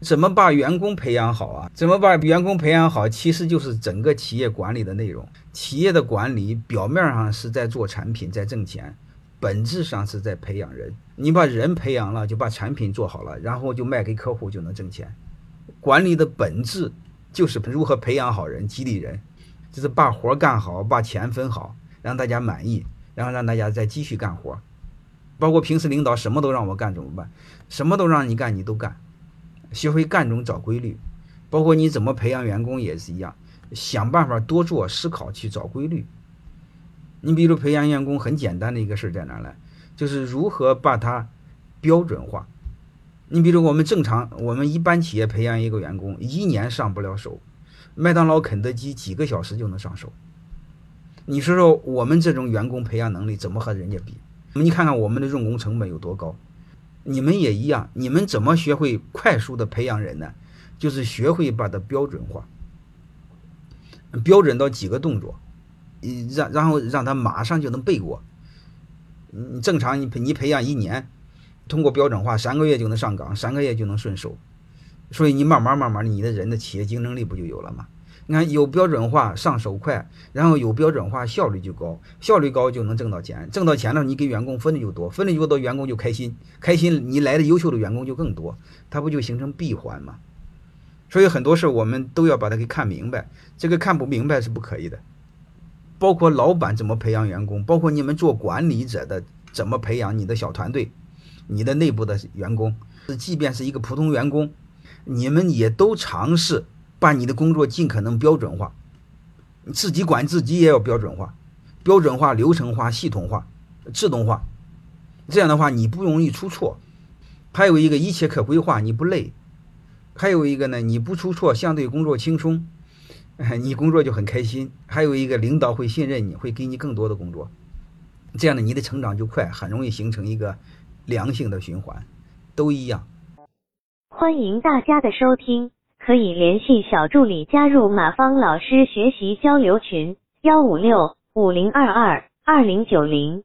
怎么把员工培养好啊？怎么把员工培养好，其实就是整个企业管理的内容。企业的管理表面上是在做产品，在挣钱，本质上是在培养人。你把人培养了，就把产品做好了，然后就卖给客户就能挣钱。管理的本质就是如何培养好人，激励人，就是把活干好，把钱分好，让大家满意，然后让大家再继续干活。包括平时领导什么都让我干怎么办？什么都让你干，你都干。学会干中找规律，包括你怎么培养员工也是一样，想办法多做思考去找规律。你比如培养员工很简单的一个事在哪呢？就是如何把它标准化。你比如我们正常，我们一般企业培养一个员工，一年上不了手，麦当劳、肯德基几个小时就能上手。你说说我们这种员工培养能力怎么和人家比？你看看我们的用工成本有多高。你们也一样，你们怎么学会快速的培养人呢？就是学会把它标准化，标准到几个动作，让然后让他马上就能背过。你正常你你培养一年，通过标准化三个月就能上岗，三个月就能顺手，所以你慢慢慢慢的，你的人的企业竞争力不就有了吗？你看有标准化上手快，然后有标准化效率就高，效率高就能挣到钱，挣到钱了你给员工分的就多，分的就多，员工就开心，开心你来的优秀的员工就更多，它不就形成闭环吗？所以很多事我们都要把它给看明白，这个看不明白是不可以的。包括老板怎么培养员工，包括你们做管理者的怎么培养你的小团队，你的内部的员工，即便是一个普通员工，你们也都尝试。把你的工作尽可能标准化，你自己管自己也要标准化，标准化、流程化、系统化、自动化，这样的话你不容易出错。还有一个一切可规划，你不累。还有一个呢，你不出错，相对工作轻松，你工作就很开心。还有一个领导会信任你，会给你更多的工作，这样的你的成长就快，很容易形成一个良性的循环，都一样。欢迎大家的收听。可以联系小助理加入马芳老师学习交流群：幺五六五零二二二零九零。